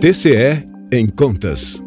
TCE em Contas.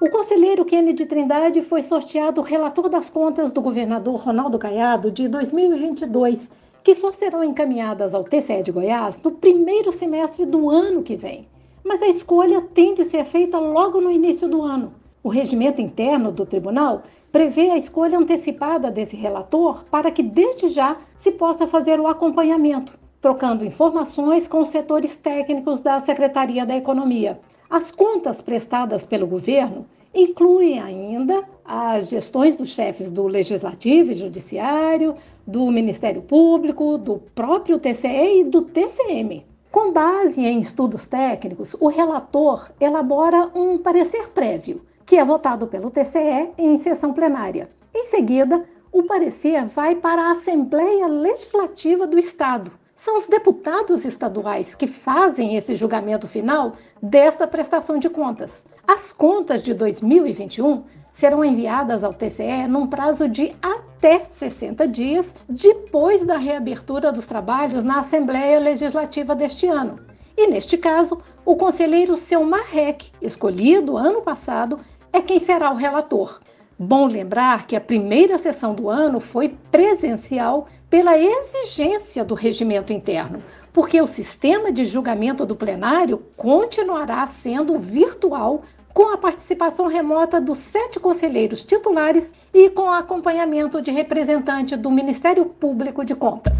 O conselheiro Kennedy Trindade foi sorteado relator das contas do governador Ronaldo Caiado de 2022, que só serão encaminhadas ao TCE de Goiás no primeiro semestre do ano que vem. Mas a escolha tem de ser feita logo no início do ano. O regimento interno do tribunal prevê a escolha antecipada desse relator para que, desde já, se possa fazer o acompanhamento trocando informações com os setores técnicos da Secretaria da Economia. As contas prestadas pelo governo incluem ainda as gestões dos chefes do Legislativo e Judiciário, do Ministério Público, do próprio TCE e do TCM. Com base em estudos técnicos, o relator elabora um parecer prévio, que é votado pelo TCE em sessão plenária. Em seguida, o parecer vai para a Assembleia Legislativa do Estado, são os deputados estaduais que fazem esse julgamento final dessa prestação de contas. As contas de 2021 serão enviadas ao TCE num prazo de até 60 dias depois da reabertura dos trabalhos na Assembleia Legislativa deste ano. E neste caso, o conselheiro Selmar Reck, escolhido ano passado, é quem será o relator. Bom lembrar que a primeira sessão do ano foi presencial pela exigência do regimento interno, porque o sistema de julgamento do plenário continuará sendo virtual com a participação remota dos sete conselheiros titulares e com acompanhamento de representante do Ministério Público de Contas.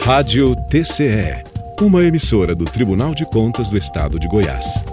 Rádio TCE, uma emissora do Tribunal de Contas do Estado de Goiás.